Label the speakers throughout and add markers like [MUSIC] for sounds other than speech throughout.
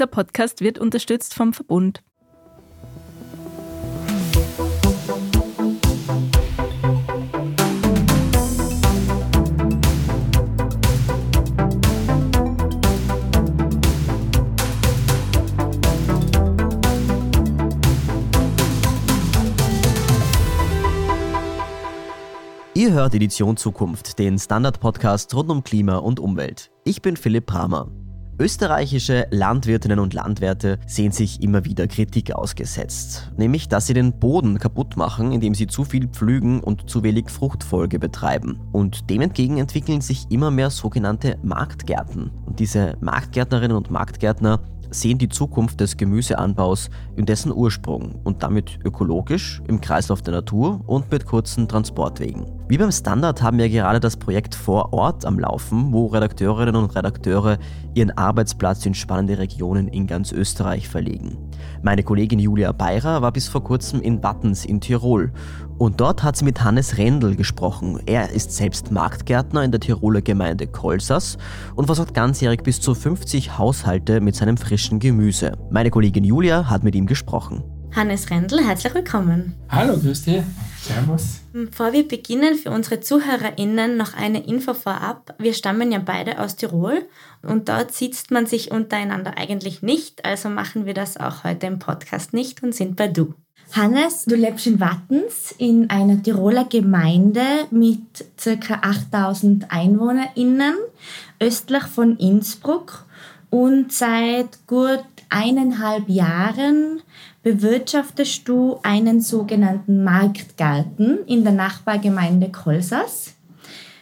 Speaker 1: Dieser Podcast wird unterstützt vom Verbund.
Speaker 2: Ihr hört Edition Zukunft, den Standard-Podcast rund um Klima und Umwelt. Ich bin Philipp Bramer. Österreichische Landwirtinnen und Landwirte sehen sich immer wieder Kritik ausgesetzt, nämlich dass sie den Boden kaputt machen, indem sie zu viel pflügen und zu wenig Fruchtfolge betreiben. Und dem entgegen entwickeln sich immer mehr sogenannte Marktgärten. Und diese Marktgärtnerinnen und Marktgärtner sehen die Zukunft des Gemüseanbaus in dessen Ursprung und damit ökologisch, im Kreislauf der Natur und mit kurzen Transportwegen. Wie beim Standard haben wir gerade das Projekt vor Ort am Laufen, wo Redakteurinnen und Redakteure ihren Arbeitsplatz in spannende Regionen in ganz Österreich verlegen. Meine Kollegin Julia Beirer war bis vor kurzem in Wattens in Tirol und dort hat sie mit Hannes Rendel gesprochen. Er ist selbst Marktgärtner in der Tiroler Gemeinde Kolsas und versorgt ganzjährig bis zu 50 Haushalte mit seinem frischen Gemüse. Meine Kollegin Julia hat mit ihm gesprochen.
Speaker 3: Hannes Rendel, herzlich willkommen.
Speaker 4: Hallo, grüß dich. Servus.
Speaker 3: Bevor wir beginnen, für unsere ZuhörerInnen noch eine Info vorab. Wir stammen ja beide aus Tirol und dort sitzt man sich untereinander eigentlich nicht, also machen wir das auch heute im Podcast nicht und sind bei Du. Hannes, du lebst in Wattens in einer Tiroler Gemeinde mit ca. 8000 EinwohnerInnen östlich von Innsbruck und seit gut eineinhalb Jahren bewirtschaftest du einen sogenannten Marktgarten in der Nachbargemeinde Kolsas.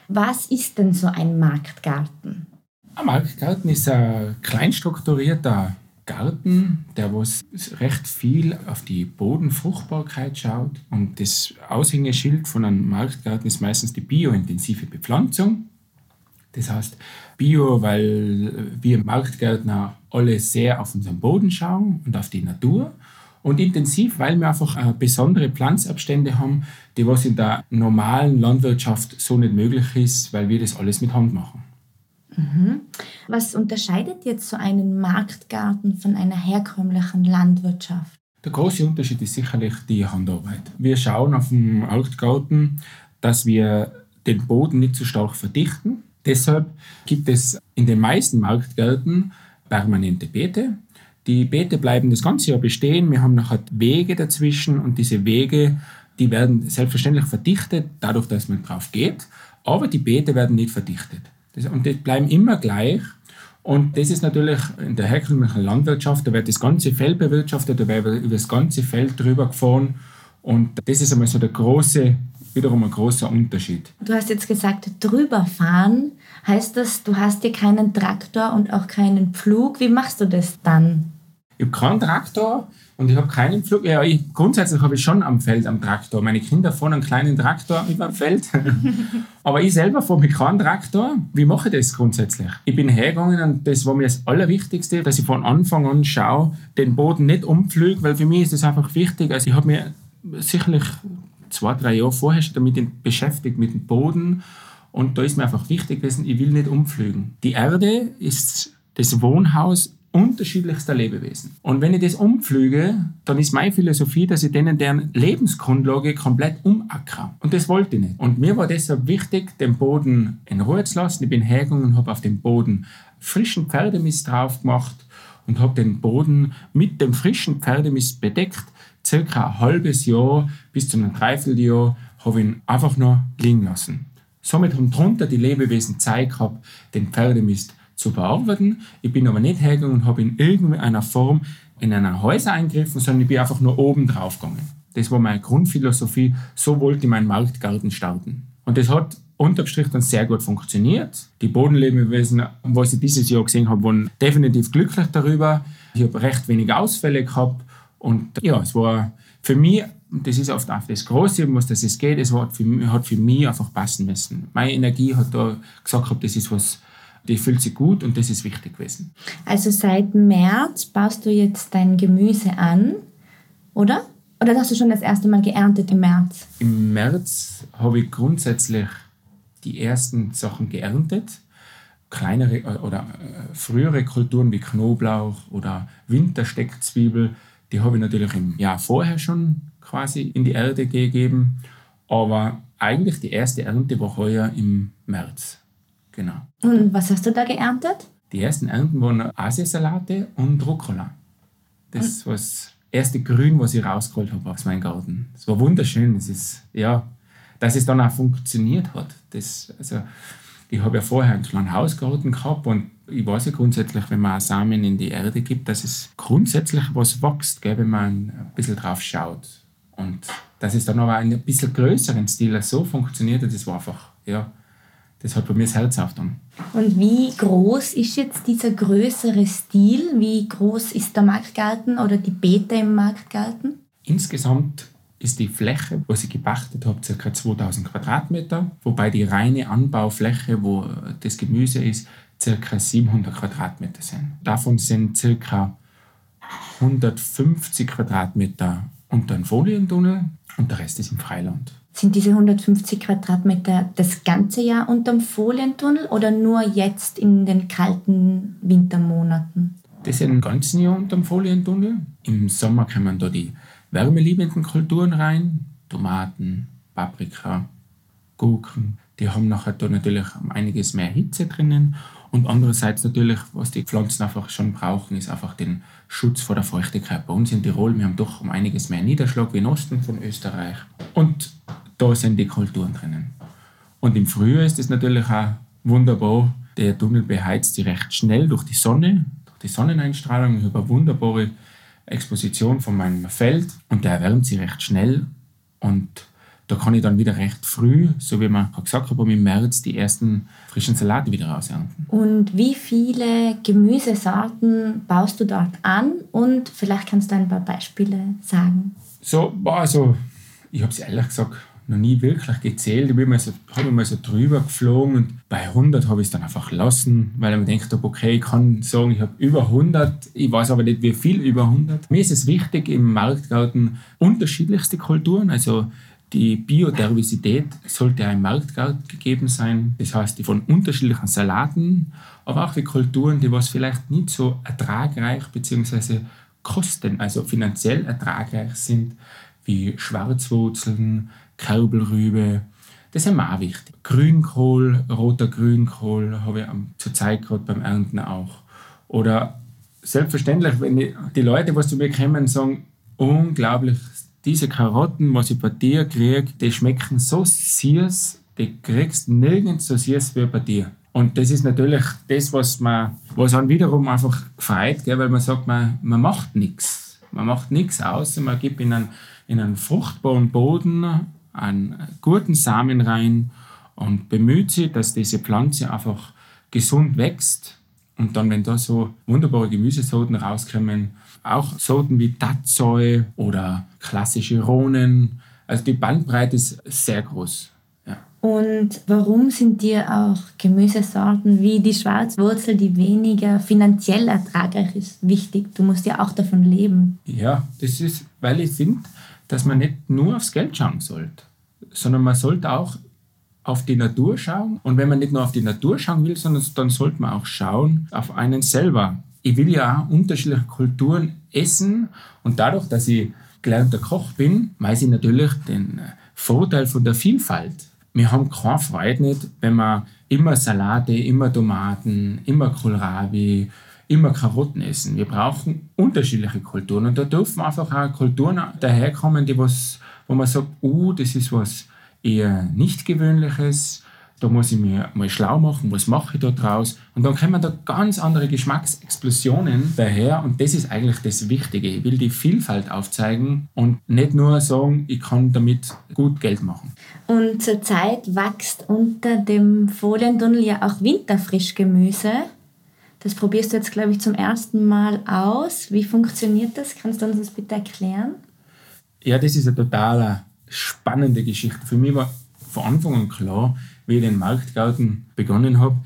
Speaker 3: Was ist denn so ein Marktgarten?
Speaker 4: Ein Marktgarten ist ein kleinstrukturierter Garten, der was recht viel auf die Bodenfruchtbarkeit schaut. Und das Aushängeschild von einem Marktgarten ist meistens die biointensive Bepflanzung. Das heißt Bio, weil wir Marktgärtner alle sehr auf unseren Boden schauen und auf die Natur. Und intensiv, weil wir einfach äh, besondere Pflanzabstände haben, die was in der normalen Landwirtschaft so nicht möglich ist, weil wir das alles mit Hand machen.
Speaker 3: Mhm. Was unterscheidet jetzt so einen Marktgarten von einer herkömmlichen Landwirtschaft?
Speaker 4: Der große Unterschied ist sicherlich die Handarbeit. Wir schauen auf dem Marktgarten, dass wir den Boden nicht zu stark verdichten. Deshalb gibt es in den meisten Marktgärten permanente Beete. Die Beete bleiben das ganze Jahr bestehen. Wir haben nachher Wege dazwischen und diese Wege, die werden selbstverständlich verdichtet, dadurch, dass man drauf geht. Aber die Beete werden nicht verdichtet. Und die bleiben immer gleich. Und das ist natürlich in der herkömmlichen Landwirtschaft, da wird das ganze Feld bewirtschaftet, da wird über das ganze Feld drüber gefahren. Und das ist einmal so der große, wiederum ein großer Unterschied.
Speaker 3: Du hast jetzt gesagt, drüber fahren. Heißt das, du hast hier keinen Traktor und auch keinen Pflug? Wie machst du das dann?
Speaker 4: Ich habe keinen Traktor und ich habe keinen Flug. Ja, ich, grundsätzlich habe ich schon am Feld am Traktor. Meine Kinder fahren einen kleinen Traktor über dem Feld. [LAUGHS] Aber ich selber fahre mit keinem Traktor. Wie mache ich das grundsätzlich? Ich bin hergegangen und das war mir das Allerwichtigste, dass ich von Anfang an schaue, den Boden nicht umpflüge, weil für mich ist das einfach wichtig. Also ich habe mir sicherlich zwei, drei Jahre vorher schon damit beschäftigt, mit dem Boden. Und da ist mir einfach wichtig gewesen, ich will nicht umpflügen. Die Erde ist das Wohnhaus unterschiedlichster Lebewesen. Und wenn ich das umpflüge, dann ist meine Philosophie, dass ich denen deren Lebensgrundlage komplett umackere. Und das wollte ich nicht. Und mir war deshalb wichtig, den Boden in Ruhe zu lassen. Ich bin hergegangen und habe auf dem Boden frischen Pferdemist drauf gemacht und habe den Boden mit dem frischen Pferdemist bedeckt. Circa ein halbes Jahr bis zu einem Dreivierteljahr habe ich ihn einfach nur liegen lassen. Somit haben drunter die Lebewesen Zeit gehabt, den Pferdemist zu bearbeiten. Ich bin aber nicht hergegangen und habe in irgendeiner Form in einer Häuser eingegriffen, sondern ich bin einfach nur oben drauf gegangen. Das war meine Grundphilosophie. So wollte ich meinen Marktgarten starten. Und das hat unterm Strich dann sehr gut funktioniert. Die Bodenlebewesen, was ich dieses Jahr gesehen habe, waren definitiv glücklich darüber. Ich habe recht wenig Ausfälle gehabt. Und ja, es war für mich, das ist oft auf das Große, was das es geht, es hat für, mich, hat für mich einfach passen müssen. Meine Energie hat da gesagt, das ist was, die fühlt sich gut und das ist wichtig gewesen.
Speaker 3: Also seit März baust du jetzt dein Gemüse an, oder? Oder hast du schon das erste Mal geerntet im März?
Speaker 4: Im März habe ich grundsätzlich die ersten Sachen geerntet. kleinere oder äh, frühere Kulturen wie Knoblauch oder Wintersteckzwiebel, die habe ich natürlich im Jahr vorher schon quasi in die Erde gegeben. Aber eigentlich die erste Ernte war heuer im März. Genau.
Speaker 3: Und was hast du da geerntet?
Speaker 4: Die ersten Ernten waren Asiasalate und Rucola. Das war das erste Grün, was ich rausgeholt habe aus meinem Garten. Es war wunderschön. Das ist, ja, dass es dann auch funktioniert hat. Das, also, ich habe ja vorher einen kleinen Hausgarten gehabt und ich weiß ja grundsätzlich, wenn man Samen in die Erde gibt, dass es grundsätzlich was wächst, gell, wenn man ein bisschen drauf schaut. Und dass es dann aber ein bisschen größeren Stil so funktioniert, das war einfach, ja, das hat bei mir das Herz aufgetan.
Speaker 3: Und wie groß ist jetzt dieser größere Stil? Wie groß ist der Marktgarten oder die Beete im Marktgarten?
Speaker 4: Insgesamt ist die Fläche, wo ich gepachtet habe, ca. 2000 Quadratmeter, wobei die reine Anbaufläche, wo das Gemüse ist, ca. 700 Quadratmeter sind. Davon sind ca. 150 Quadratmeter unter einem Folientunnel und der Rest ist im Freiland.
Speaker 3: Sind diese 150 Quadratmeter das ganze Jahr unterm Folientunnel oder nur jetzt in den kalten Wintermonaten?
Speaker 4: Das sind im ganzen Jahr unterm Folientunnel. Im Sommer kommen da die wärmeliebenden Kulturen rein. Tomaten, Paprika, Gurken. Die haben nachher da natürlich einiges mehr Hitze drinnen. Und andererseits natürlich, was die Pflanzen einfach schon brauchen, ist einfach den Schutz vor der Feuchtigkeit. Bei uns in Tirol, wir haben doch um einiges mehr Niederschlag wie im Osten von Österreich. Und da sind die Kulturen drinnen. Und im Frühjahr ist es natürlich auch wunderbar. Der Tunnel beheizt sich recht schnell durch die Sonne, durch die Sonneneinstrahlung. Ich habe eine wunderbare Exposition von meinem Feld und der erwärmt sich recht schnell. Und da kann ich dann wieder recht früh, so wie man gesagt hat, im März die ersten frischen Salate wieder rausernten.
Speaker 3: Und wie viele Gemüsesorten baust du dort an? Und vielleicht kannst du ein paar Beispiele sagen.
Speaker 4: So, also, ich habe es ehrlich gesagt noch nie wirklich gezählt. Ich bin mal so, habe mal so drüber geflogen und bei 100 habe ich es dann einfach lassen, weil ich mir gedacht habe, okay, ich kann sagen, ich habe über 100, ich weiß aber nicht, wie viel über 100. Mir ist es wichtig, im Marktgarten unterschiedlichste Kulturen, also die Biodiversität sollte ja im Marktgarten gegeben sein. Das heißt, die von unterschiedlichen Salaten, aber auch die Kulturen, die was vielleicht nicht so ertragreich bzw. kosten, also finanziell ertragreich sind, wie Schwarzwurzeln, Kerbelrübe. Das ist mir auch wichtig. Grünkohl, roter Grünkohl habe ich zurzeit gerade beim Ernten auch. Oder selbstverständlich, wenn die Leute, was zu mir kommen, sagen, unglaublich, diese Karotten, was ich bei dir kriege, die schmecken so süß, die kriegst nirgends so süß wie bei dir. Und das ist natürlich das, was man, was dann wiederum einfach freut, gell, weil man sagt, man, man macht nichts. Man macht nichts außer man gibt in einen, in einen fruchtbaren Boden einen guten Samen rein und bemüht sich, dass diese Pflanze einfach gesund wächst. Und dann, wenn da so wunderbare Gemüsesorten rauskommen, auch Sorten wie Tatsoi oder klassische Rohnen, also die Bandbreite ist sehr groß. Ja.
Speaker 3: Und warum sind dir auch Gemüsesorten wie die Schwarzwurzel, die weniger finanziell ertragreich ist, wichtig? Du musst ja auch davon leben.
Speaker 4: Ja, das ist, weil ich finde, dass man nicht nur aufs Geld schauen sollte, sondern man sollte auch auf die Natur schauen. Und wenn man nicht nur auf die Natur schauen will, sondern dann sollte man auch schauen auf einen selber. Ich will ja auch unterschiedliche Kulturen essen und dadurch, dass ich gelernter Koch bin, weiß ich natürlich den Vorteil von der Vielfalt. Wir haben keine Freude nicht, wenn wir immer Salate, immer Tomaten, immer Kohlrabi, immer Karotten essen. Wir brauchen unterschiedliche Kulturen und da dürfen einfach auch Kulturen daherkommen, die was, wo man sagt, oh, das ist was eher nicht gewöhnliches. Da muss ich mir mal schlau machen, was mache ich da draus. Und dann kommen da ganz andere Geschmacksexplosionen daher. Und das ist eigentlich das Wichtige. Ich will die Vielfalt aufzeigen und nicht nur sagen, ich kann damit gut Geld machen.
Speaker 3: Und zurzeit wächst unter dem Folientunnel ja auch Winterfrischgemüse. Das probierst du jetzt, glaube ich, zum ersten Mal aus. Wie funktioniert das? Kannst du uns das bitte erklären?
Speaker 4: Ja, das ist eine total spannende Geschichte. Für mich war von Anfang an klar, wie ich den Marktgarten begonnen habe,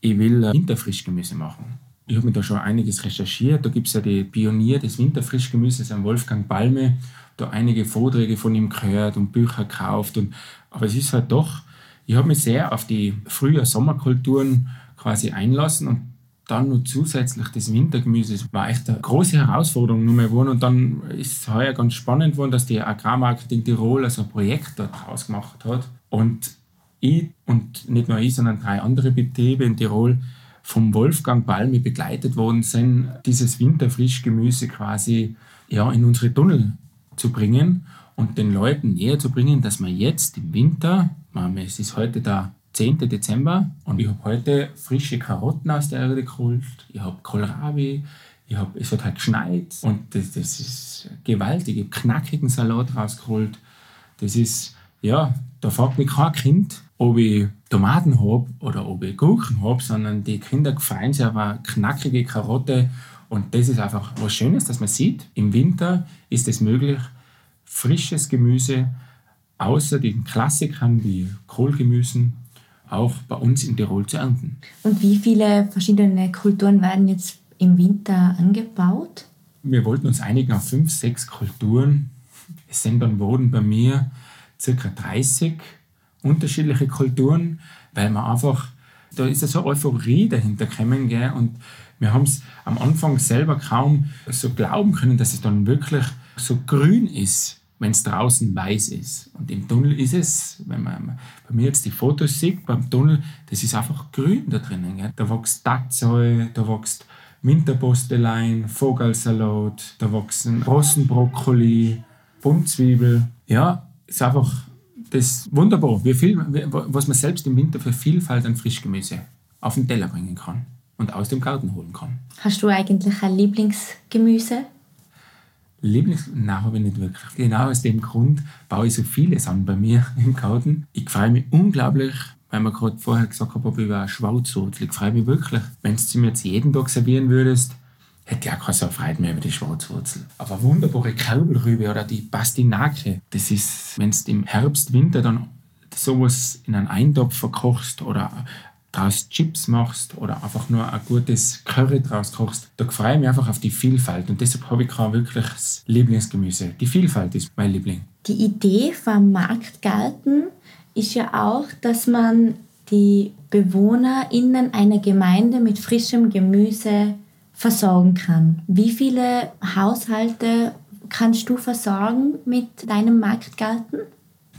Speaker 4: ich will Winterfrischgemüse machen. Ich habe mir da schon einiges recherchiert. Da gibt es ja die Pionier des Winterfrischgemüses, an Wolfgang Balme. Da einige Vorträge von ihm gehört und Bücher gekauft. Und, aber es ist halt doch, ich habe mich sehr auf die Frühjahr-Sommerkulturen quasi einlassen und dann noch zusätzlich das Wintergemüse. Das war echt eine große Herausforderung, nur mehr wohnen. Und dann ist es heuer ganz spannend geworden, dass die Agrarmarketing Tirol also ein Projekt daraus gemacht hat. Und ich und nicht nur ich, sondern drei andere Betriebe in Tirol vom Wolfgang Balmi begleitet worden sind, dieses Winterfrischgemüse quasi ja, in unsere Tunnel zu bringen und den Leuten näher zu bringen, dass man jetzt im Winter, es ist heute der 10. Dezember und ich habe heute frische Karotten aus der Erde geholt, ich habe Kohlrabi, ich hab, es hat halt geschneit und das, das ist gewaltig. Ich habe knackigen Salat rausgeholt. Das ist, ja, da fragt mich kein Kind, ob ich Tomaten habe oder ob ich Gurken habe, sondern die Kinder freuen sich auf eine knackige Karotte und das ist einfach was Schönes, dass man sieht, im Winter ist es möglich, frisches Gemüse außer den Klassikern wie Kohlgemüsen auch bei uns in Tirol zu ernten.
Speaker 3: Und wie viele verschiedene Kulturen werden jetzt im Winter angebaut?
Speaker 4: Wir wollten uns einigen auf fünf, sechs Kulturen. Es sind dann wurden bei mir circa 30 unterschiedliche Kulturen, weil man einfach, da ist ja so Euphorie dahinter gekommen, gell? und wir haben es am Anfang selber kaum so glauben können, dass es dann wirklich so grün ist wenn es draußen weiß ist. Und im Tunnel ist es, wenn man bei mir jetzt die Fotos sieht, beim Tunnel, das ist einfach grün da drinnen. Gell? Da wächst Tatzeu, da wächst Winterpostelein, Vogelsalat, da wachsen Rossenbrokkoli, Buntzwiebel. Ja, ist einfach das wunderbar, wie viel, was man selbst im Winter für Vielfalt an Frischgemüse auf den Teller bringen kann und aus dem Garten holen kann.
Speaker 3: Hast du eigentlich ein Lieblingsgemüse?
Speaker 4: Lieblings... Nein, habe ich nicht wirklich. Genau aus dem Grund baue ich so vieles an bei mir [LAUGHS] im Garten. Ich freue mich unglaublich, weil man gerade vorher gesagt habe, über Schwarzwurzel. Ich freue mich wirklich, wenn du mir jetzt jeden Tag servieren würdest, hätte ich auch keine so Freude mehr über die Schwarzwurzel. Aber wunderbare Kaubelrübe oder die Pastinake, das ist, wenn du im Herbst, Winter dann sowas in einen Eintopf verkochst oder daraus Chips machst oder einfach nur ein gutes Curry draus kochst, da freue ich mich einfach auf die Vielfalt und deshalb habe ich kein wirkliches Lieblingsgemüse. Die Vielfalt ist mein Liebling.
Speaker 3: Die Idee vom Marktgarten ist ja auch, dass man die BewohnerInnen einer Gemeinde mit frischem Gemüse versorgen kann. Wie viele Haushalte kannst du versorgen mit deinem Marktgarten?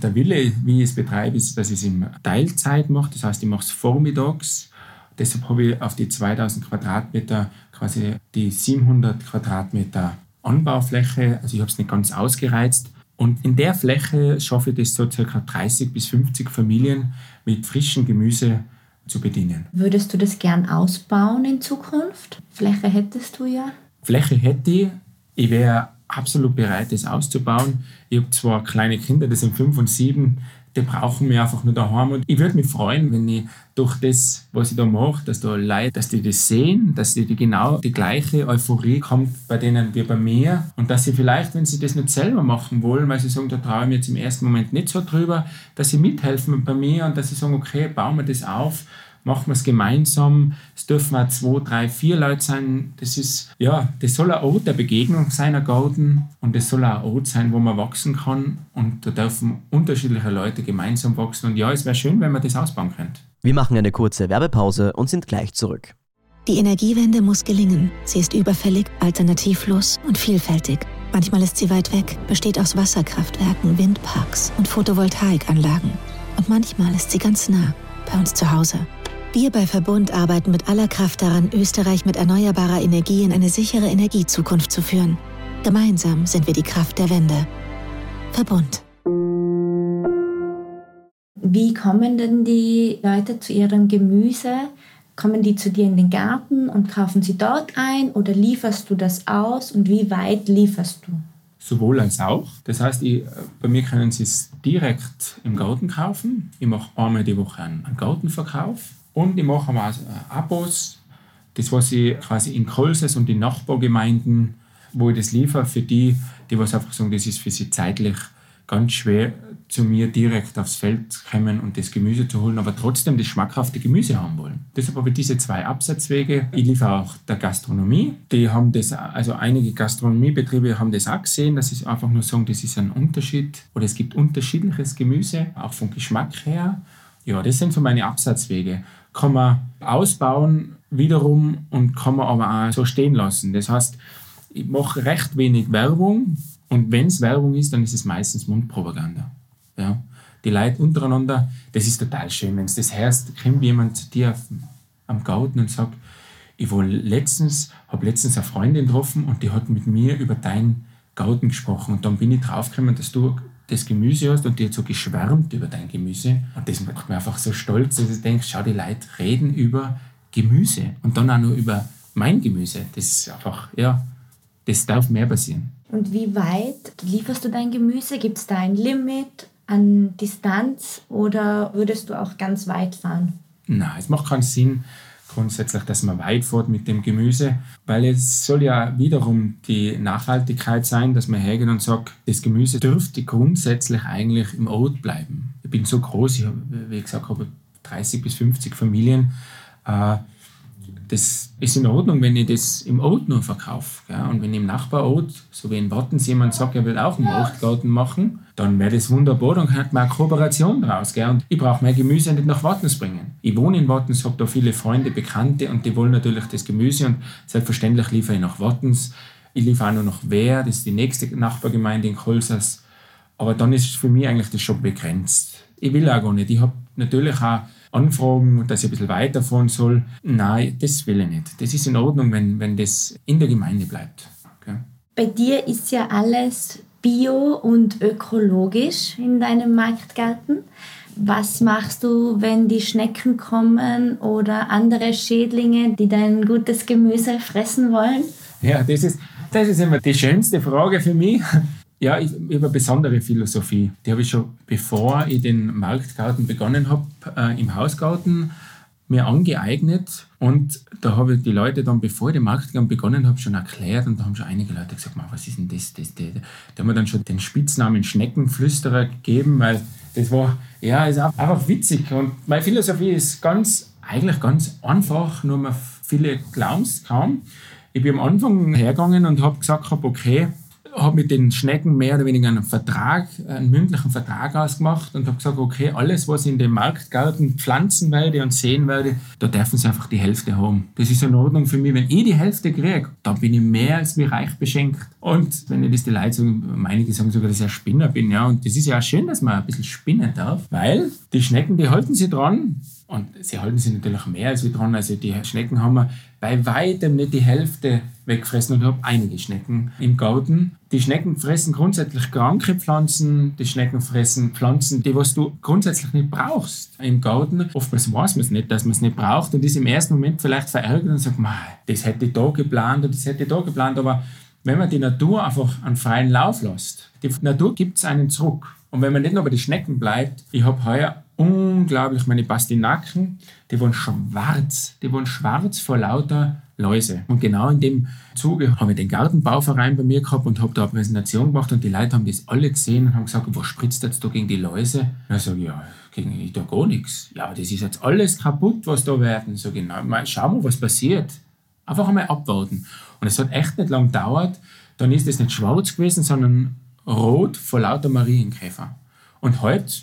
Speaker 4: Der Wille, wie ich es betreibe, ist, dass ich es in Teilzeit mache. Das heißt, ich mache es vormittags. Deshalb habe ich auf die 2000 Quadratmeter quasi die 700 Quadratmeter Anbaufläche. Also ich habe es nicht ganz ausgereizt. Und in der Fläche schaffe ich das so circa 30 bis 50 Familien mit frischem Gemüse zu bedienen.
Speaker 3: Würdest du das gern ausbauen in Zukunft? Fläche hättest du ja.
Speaker 4: Fläche hätte ich. Ich wäre absolut bereit, das auszubauen. Ich habe zwar kleine Kinder, die sind fünf und sieben, die brauchen mich einfach nur daheim. Und ich würde mich freuen, wenn ich durch das, was ich da mache, dass da Leute, dass die das sehen, dass die, die genau die gleiche Euphorie kommt bei denen wie bei mir. Und dass sie vielleicht, wenn sie das nicht selber machen wollen, weil sie sagen, da traue ich mir jetzt im ersten Moment nicht so drüber, dass sie mithelfen bei mir und dass sie sagen, okay, bauen wir das auf machen wir es gemeinsam. Es dürfen auch zwei, drei, vier Leute sein. Das ist, ja, das soll ein Ort der Begegnung sein, ein Garten. Und es soll auch ein Ort sein, wo man wachsen kann. Und da dürfen unterschiedliche Leute gemeinsam wachsen. Und ja, es wäre schön, wenn man das ausbauen könnte.
Speaker 2: Wir machen eine kurze Werbepause und sind gleich zurück.
Speaker 5: Die Energiewende muss gelingen. Sie ist überfällig, alternativlos und vielfältig. Manchmal ist sie weit weg, besteht aus Wasserkraftwerken, Windparks und Photovoltaikanlagen. Und manchmal ist sie ganz nah, bei uns zu Hause. Wir bei Verbund arbeiten mit aller Kraft daran, Österreich mit erneuerbarer Energie in eine sichere Energiezukunft zu führen. Gemeinsam sind wir die Kraft der Wende. Verbund.
Speaker 3: Wie kommen denn die Leute zu ihrem Gemüse? Kommen die zu dir in den Garten und kaufen sie dort ein oder lieferst du das aus und wie weit lieferst du?
Speaker 4: Sowohl als auch. Das heißt, ich, bei mir können Sie es direkt im Garten kaufen. Ich mache einmal die Woche einen Gartenverkauf und ich mache auch Abos, das was ich quasi in Kolses und in Nachbargemeinden, wo ich das liefere, für die, die was einfach sagen, das ist für sie zeitlich ganz schwer, zu mir direkt aufs Feld zu kommen und das Gemüse zu holen, aber trotzdem das schmackhafte Gemüse haben wollen. Deshalb habe ich diese zwei Absatzwege. Ich liefere auch der Gastronomie. Die haben das, also einige Gastronomiebetriebe haben das auch gesehen, dass sie einfach nur sagen, das ist ein Unterschied oder es gibt unterschiedliches Gemüse, auch vom Geschmack her. Ja, das sind so meine Absatzwege. Kann man ausbauen wiederum und kann man aber auch so stehen lassen. Das heißt, ich mache recht wenig Werbung und wenn es Werbung ist, dann ist es meistens Mundpropaganda. Ja. Die Leute untereinander, das ist total schön, wenn es das hörst, kommt jemand zu dir am Garten und sagt, ich war letztens, habe letztens eine Freundin getroffen und die hat mit mir über deinen Garten gesprochen und dann bin ich draufgekommen, dass du das Gemüse hast und die hat so geschwärmt über dein Gemüse und das macht mich einfach so stolz, dass ich denke, schau, die Leute reden über Gemüse und dann auch nur über mein Gemüse. Das ist einfach, ja, das darf mehr passieren.
Speaker 3: Und wie weit lieferst du dein Gemüse? Gibt es da ein Limit an Distanz oder würdest du auch ganz weit fahren?
Speaker 4: Nein, es macht keinen Sinn grundsätzlich, dass man weit fährt mit dem Gemüse, weil es soll ja wiederum die Nachhaltigkeit sein, dass man hergeht und sagt, das Gemüse dürfte grundsätzlich eigentlich im Ort bleiben. Ich bin so groß, ich habe, wie gesagt, habe 30 bis 50 Familien. Äh, das ist in Ordnung, wenn ich das im Ort nur verkaufe. Gell? Und wenn im Nachbarort, so wie in Wattens, jemand sagt, er will auch einen Ortgarten machen, dann wäre das wunderbar, dann hat man eine Kooperation daraus. Gell? Und ich brauche mein Gemüse nicht nach Wattens bringen. Ich wohne in Wattens, habe da viele Freunde, Bekannte und die wollen natürlich das Gemüse und selbstverständlich liefere ich nach Wattens. Ich liefere auch nur nach Wehr, das ist die nächste Nachbargemeinde in Kolsas. Aber dann ist für mich eigentlich das schon begrenzt. Ich will auch gar nicht. Ich habe natürlich auch Anfragen, dass ich ein bisschen weiterfahren soll. Nein, das will ich nicht. Das ist in Ordnung, wenn, wenn das in der Gemeinde bleibt. Okay?
Speaker 3: Bei dir ist ja alles bio und ökologisch in deinem Marktgarten. Was machst du, wenn die Schnecken kommen oder andere Schädlinge, die dein gutes Gemüse fressen wollen?
Speaker 4: Ja, das ist, das ist immer die schönste Frage für mich. Ja, ich, ich habe eine besondere Philosophie. Die habe ich schon, bevor ich den Marktgarten begonnen habe, äh, im Hausgarten mir angeeignet. Und da habe ich die Leute dann, bevor ich den Marktgarten begonnen habe, schon erklärt. Und da haben schon einige Leute gesagt, was ist denn das? das, das? Da haben wir dann schon den Spitznamen Schneckenflüsterer gegeben, weil das war, ja, ist einfach witzig. Und meine Philosophie ist ganz, eigentlich ganz einfach, nur man viele glauben es kaum. Ich bin am Anfang hergegangen und habe gesagt, okay, habe mit den Schnecken mehr oder weniger einen Vertrag, einen mündlichen Vertrag ausgemacht und habe gesagt, okay, alles, was ich in dem Marktgarten pflanzen werde und sehen werde, da dürfen sie einfach die Hälfte haben. Das ist in Ordnung für mich. Wenn ich die Hälfte kriege, dann bin ich mehr als wie reich beschenkt. Und wenn ich das die Leute sagen, einige sagen sogar, dass ich ein Spinner bin, ja, und das ist ja auch schön, dass man ein bisschen spinnen darf, weil die Schnecken, die halten sich dran und sie halten sich natürlich mehr als wir dran. Also die Schnecken haben wir bei weitem nicht die Hälfte weggefressen und habe einige Schnecken im Garten. Die Schnecken fressen grundsätzlich kranke Pflanzen, die Schnecken fressen Pflanzen, die was du grundsätzlich nicht brauchst im Garten. Oftmals weiß man es nicht, dass man es nicht braucht und ist im ersten Moment vielleicht verärgert und sagt, das hätte ich da geplant und das hätte ich da geplant, aber wenn man die Natur einfach einen freien Lauf lässt, die Natur gibt es einen zurück. Und wenn man nicht nur bei den Schnecken bleibt, ich habe heuer unglaublich meine Pastinaken, die waren schwarz, die waren schwarz vor lauter Läuse. Und genau in dem Zuge habe ich den Gartenbauverein bei mir gehabt und habe da eine Präsentation gemacht und die Leute haben das alle gesehen und haben gesagt, was spritzt jetzt da gegen die Läuse? Und ich sage, ja, gegen ich da gar nichts. Ja, das ist jetzt alles kaputt, was da werden. So genau, schau mal, was passiert. Einfach einmal abwarten. Und es hat echt nicht lang gedauert. Dann ist es nicht schwarz gewesen, sondern rot vor lauter Marienkäfer. Und heute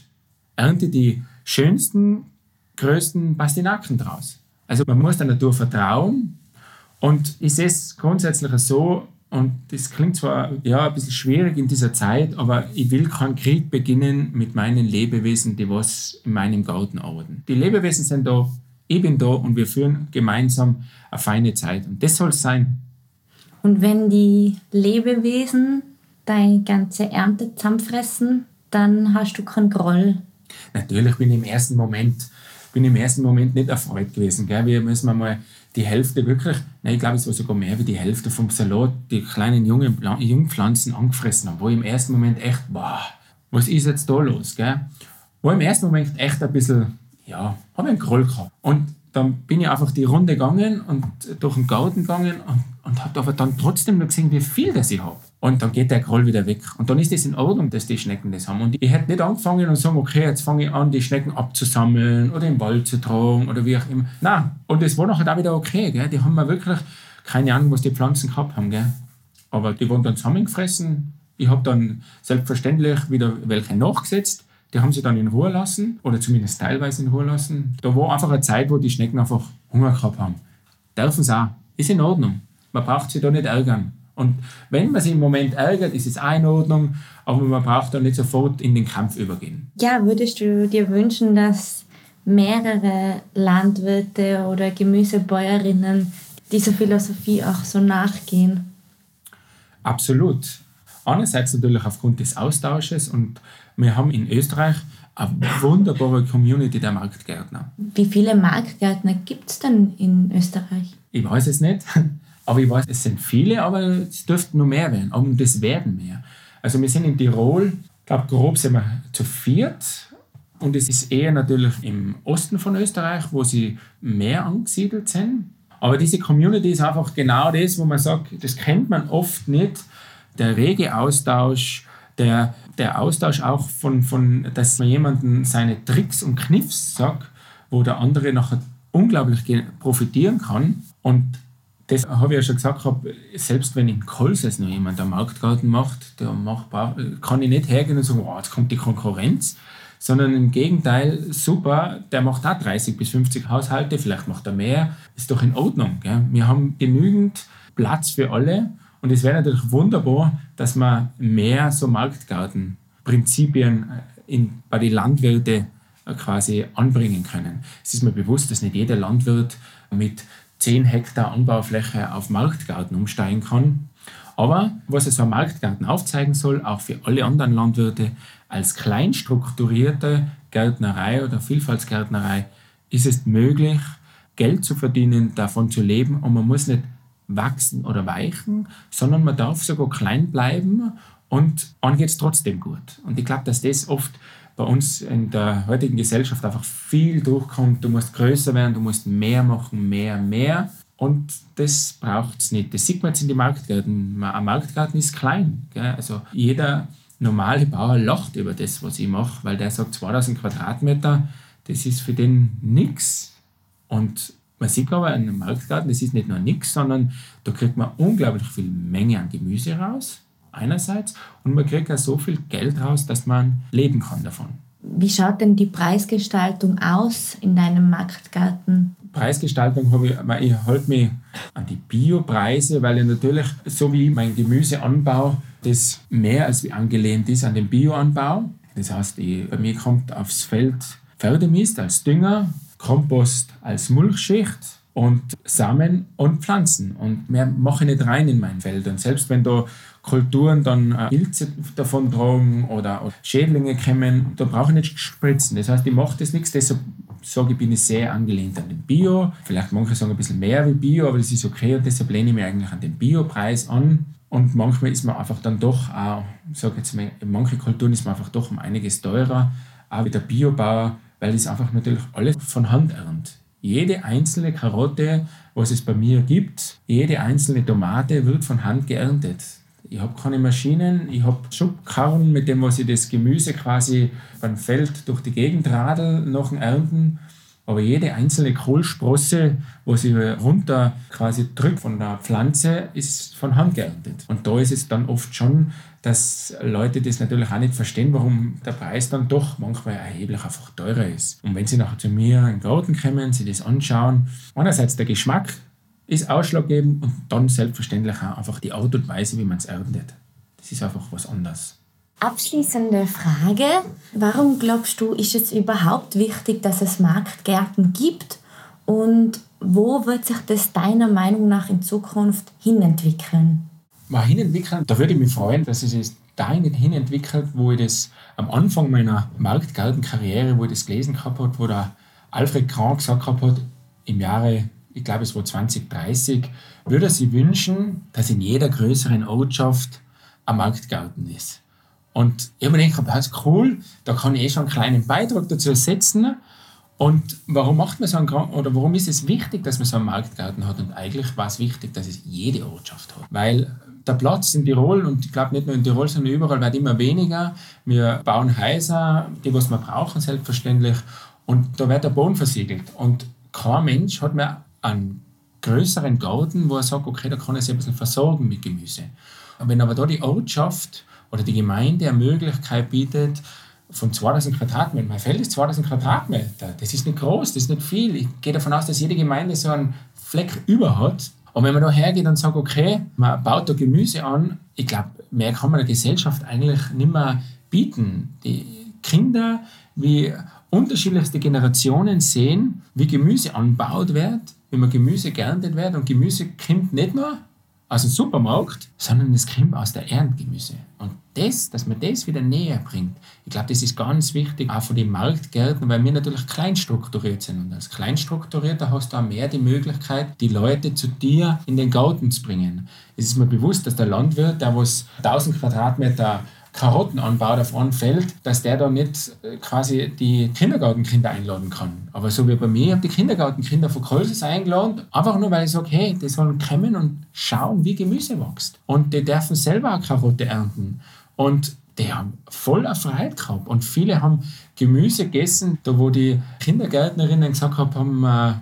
Speaker 4: ernte die schönsten, größten Pastinaken draus. Also man muss der Natur vertrauen und ich sehe es grundsätzlich so, und das klingt zwar ja, ein bisschen schwierig in dieser Zeit, aber ich will keinen Krieg beginnen mit meinen Lebewesen, die was in meinem Garten arbeiten. Die Lebewesen sind da, ich bin da und wir führen gemeinsam eine feine Zeit. Und das soll es sein.
Speaker 3: Und wenn die Lebewesen deine ganze Ernte zusammenfressen, dann hast du keinen Groll
Speaker 4: Natürlich bin ich im ersten Moment, bin im ersten Moment nicht erfreut gewesen. Gell? Wir müssen mal die Hälfte wirklich, nein, ich glaube, es war sogar mehr wie die Hälfte vom Salat, die kleinen jungen Jungpflanzen angefressen haben, wo ich im ersten Moment echt, boah, was ist jetzt da los? Gell? Wo ich im ersten Moment echt ein bisschen, ja, habe einen Groll gehabt. Und dann bin ich einfach die Runde gegangen und durch den Garten gegangen und, und habe aber dann trotzdem noch gesehen, wie viel das ich habe. Und dann geht der Groll wieder weg. Und dann ist es in Ordnung, dass die Schnecken das haben. Und ich hätte nicht angefangen und sagen, okay, jetzt fange ich an, die Schnecken abzusammeln oder im Wald zu tragen oder wie auch immer. Nein. Und es war nachher auch wieder okay. Gell? Die haben mir wirklich keine Ahnung, was die Pflanzen gehabt haben. Gell? Aber die wurden dann zusammengefressen. Ich habe dann selbstverständlich wieder welche nachgesetzt. Die haben sie dann in Ruhe lassen oder zumindest teilweise in Ruhe lassen. Da war einfach eine Zeit, wo die Schnecken einfach Hunger gehabt haben. Dürfen sie auch. Ist in Ordnung. Man braucht sich da nicht ärgern. Und wenn man sich im Moment ärgert, ist es auch in Ordnung, aber man braucht dann nicht sofort in den Kampf übergehen.
Speaker 3: Ja, würdest du dir wünschen, dass mehrere Landwirte oder Gemüsebäuerinnen dieser Philosophie auch so nachgehen?
Speaker 4: Absolut. Einerseits natürlich aufgrund des Austausches und wir haben in Österreich eine wunderbare Community der Marktgärtner.
Speaker 3: Wie viele Marktgärtner gibt es denn in Österreich?
Speaker 4: Ich weiß es nicht, [LAUGHS] aber ich weiß, es sind viele, aber es dürften noch mehr werden und es werden mehr. Also wir sind in Tirol, ich glaube grob sind wir zu viert und es ist eher natürlich im Osten von Österreich, wo sie mehr angesiedelt sind. Aber diese Community ist einfach genau das, wo man sagt, das kennt man oft nicht. Der rege Austausch, der, der Austausch auch von, von, dass man jemanden seine Tricks und Kniffs sagt, wo der andere nachher unglaublich profitieren kann. Und das habe ich ja schon gesagt, selbst wenn in Kolses noch jemand einen Marktgarten macht, der macht, kann ich nicht hergehen und sagen, oh, jetzt kommt die Konkurrenz, sondern im Gegenteil, super, der macht auch 30 bis 50 Haushalte, vielleicht macht er mehr, ist doch in Ordnung. Gell? Wir haben genügend Platz für alle und es wäre natürlich wunderbar, dass man mehr so Marktgartenprinzipien äh, bei den Landwirten äh, quasi anbringen können. Es ist mir bewusst, dass nicht jeder Landwirt mit 10 Hektar Anbaufläche auf Marktgarten umsteigen kann. Aber was so ein Marktgarten aufzeigen soll, auch für alle anderen Landwirte, als kleinstrukturierte Gärtnerei oder Vielfaltsgärtnerei ist es möglich, Geld zu verdienen, davon zu leben und man muss nicht wachsen oder weichen, sondern man darf sogar klein bleiben und dann geht es trotzdem gut. Und ich glaube, dass das oft bei uns in der heutigen Gesellschaft einfach viel durchkommt. Du musst größer werden, du musst mehr machen, mehr, mehr. Und das braucht es nicht. Das sieht man jetzt in den Marktgärten. Ein Marktgarten ist klein. Gell? Also jeder normale Bauer lacht über das, was ich mache, weil der sagt, 2000 Quadratmeter, das ist für den nichts. Und man sieht aber in einem Marktgarten, das ist nicht nur nichts, sondern da kriegt man unglaublich viel Menge an Gemüse raus, einerseits, und man kriegt auch so viel Geld raus, dass man leben kann davon.
Speaker 3: Wie schaut denn die Preisgestaltung aus in deinem Marktgarten?
Speaker 4: Preisgestaltung habe ich, ich halte mich an die Biopreise, weil ich natürlich, so wie mein Gemüseanbau, das mehr als wie angelehnt ist an den Bioanbau. Das heißt, ich, bei mir kommt aufs Feld Pferdemist als Dünger, Kompost als Mulchschicht und Samen und Pflanzen. Und mehr mache ich nicht rein in mein Feld. Und selbst wenn da Kulturen dann äh, Pilze davon tragen oder, Schädlinge kommen, da brauche ich nicht spritzen. Das heißt, ich mache das nichts, deshalb sage ich, bin ich sehr angelehnt an den Bio. Vielleicht manche sagen ein bisschen mehr wie Bio, aber das ist okay und deshalb lehne ich mich eigentlich an den Biopreis an. Und manchmal ist man einfach dann doch auch, sage jetzt mal, in manchen Kulturen ist man einfach doch um einiges teurer, auch wie der Biobauer, weil es einfach natürlich alles von Hand erntet. Jede einzelne Karotte, was es bei mir gibt, jede einzelne Tomate wird von Hand geerntet. Ich habe keine Maschinen, ich habe Schubkarren, mit dem was ich das Gemüse quasi beim Feld durch die Gegend radel, nach dem Ernten. Aber jede einzelne Kohlsprosse, was ich runter quasi drückt von der Pflanze, ist von Hand geerntet. Und da ist es dann oft schon, dass Leute das natürlich auch nicht verstehen, warum der Preis dann doch manchmal erheblich einfach teurer ist. Und wenn sie nachher zu mir in den Garten kommen, sie das anschauen, einerseits der Geschmack, ist ausschlaggebend und dann selbstverständlich auch einfach die Art und Weise, wie man es erntet. Das ist einfach was anderes.
Speaker 3: Abschließende Frage. Warum glaubst du, ist es überhaupt wichtig, dass es Marktgärten gibt? Und wo wird sich das deiner Meinung nach in Zukunft hinentwickeln?
Speaker 4: Mal hinentwickeln, da würde ich mich freuen, dass es sich dahin hinentwickelt, wo ich das am Anfang meiner Marktgartenkarriere, wo ich das gelesen habe, wo der Alfred Krank gesagt hat, im Jahre ich glaube es war 2030, würde er sich wünschen, dass in jeder größeren Ortschaft ein Marktgarten ist. Und ich habe mir gedacht, das ist cool, da kann ich eh schon einen kleinen Beitrag dazu setzen. Und warum macht man so einen, oder warum ist es wichtig, dass man so einen Marktgarten hat? Und eigentlich war es wichtig, dass es jede Ortschaft hat. Weil der Platz in Tirol, und ich glaube nicht nur in Tirol, sondern überall, wird immer weniger. Wir bauen Häuser, die was wir brauchen, selbstverständlich. Und da wird der Boden versiegelt. Und kein Mensch hat mehr einen größeren Garten, wo er sagt, okay, da kann er sich ein bisschen versorgen mit Gemüse. Und wenn aber da die Ortschaft oder die Gemeinde eine Möglichkeit bietet, von 2000 Quadratmetern. Mein Feld ist 2000 Quadratmeter. Das ist nicht groß, das ist nicht viel. Ich gehe davon aus, dass jede Gemeinde so einen Fleck über hat. Und wenn man da hergeht und sagt, okay, man baut da Gemüse an, ich glaube, mehr kann man der Gesellschaft eigentlich nicht mehr bieten. Die Kinder, wie unterschiedlichste Generationen sehen, wie Gemüse anbaut wird, wie man Gemüse geerntet wird. Und Gemüse kommt nicht nur aus dem Supermarkt, sondern es kommt aus der Erntemgemüse. Und das, dass man das wieder näher bringt, ich glaube, das ist ganz wichtig, auch für die Marktgärten, weil wir natürlich kleinstrukturiert sind. Und als kleinstrukturierter hast du auch mehr die Möglichkeit, die Leute zu dir in den Garten zu bringen. Es ist mir bewusst, dass der Landwirt, der was 1000 Quadratmeter Karotten anbaut auf einem Feld, dass der da nicht äh, quasi die Kindergartenkinder einladen kann. Aber so wie bei mir, ich habe die Kindergartenkinder von Kolses eingeladen, einfach nur, weil ich sage, hey, die sollen kommen und schauen, wie Gemüse wächst. Und die dürfen selber auch Karotte ernten. Und die haben voller Freude gehabt. Und viele haben Gemüse gegessen, da wo die Kindergärtnerinnen gesagt haben, äh,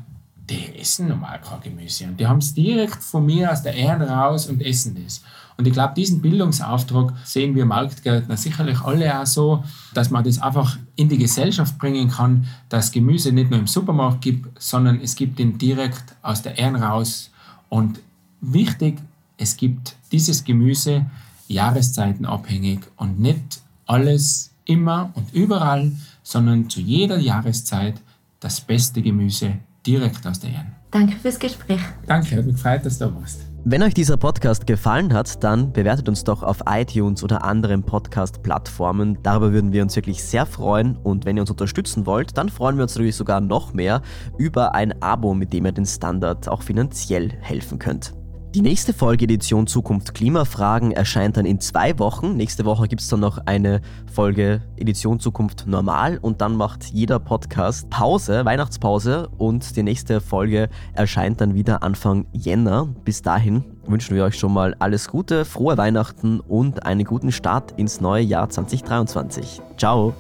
Speaker 4: die essen normal kein Gemüse. Und die haben es direkt von mir aus der Erde raus und essen das. Und ich glaube, diesen Bildungsauftrag sehen wir Marktgärtner sicherlich alle auch so, dass man das einfach in die Gesellschaft bringen kann, dass Gemüse nicht nur im Supermarkt gibt, sondern es gibt ihn direkt aus der Erde raus. Und wichtig, es gibt dieses Gemüse jahreszeitenabhängig und nicht alles immer und überall, sondern zu jeder Jahreszeit das beste Gemüse direkt aus der Erde.
Speaker 3: Danke fürs Gespräch.
Speaker 4: Danke, hat mich gefreut, dass du da warst.
Speaker 2: Wenn euch dieser Podcast gefallen hat, dann bewertet uns doch auf iTunes oder anderen Podcast-Plattformen. Darüber würden wir uns wirklich sehr freuen. Und wenn ihr uns unterstützen wollt, dann freuen wir uns natürlich sogar noch mehr über ein Abo, mit dem ihr den Standard auch finanziell helfen könnt. Die nächste Folge Edition Zukunft Klimafragen erscheint dann in zwei Wochen. Nächste Woche gibt es dann noch eine Folge Edition Zukunft Normal und dann macht jeder Podcast Pause, Weihnachtspause und die nächste Folge erscheint dann wieder Anfang Jänner. Bis dahin wünschen wir euch schon mal alles Gute, frohe Weihnachten und einen guten Start ins neue Jahr 2023. Ciao!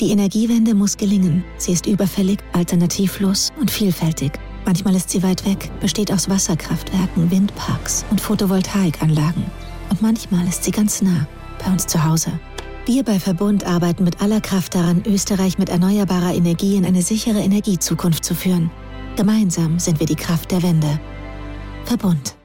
Speaker 5: Die Energiewende muss gelingen. Sie ist überfällig, alternativlos und vielfältig. Manchmal ist sie weit weg, besteht aus Wasserkraftwerken, Windparks und Photovoltaikanlagen. Und manchmal ist sie ganz nah, bei uns zu Hause. Wir bei Verbund arbeiten mit aller Kraft daran, Österreich mit erneuerbarer Energie in eine sichere Energiezukunft zu führen. Gemeinsam sind wir die Kraft der Wende. Verbund.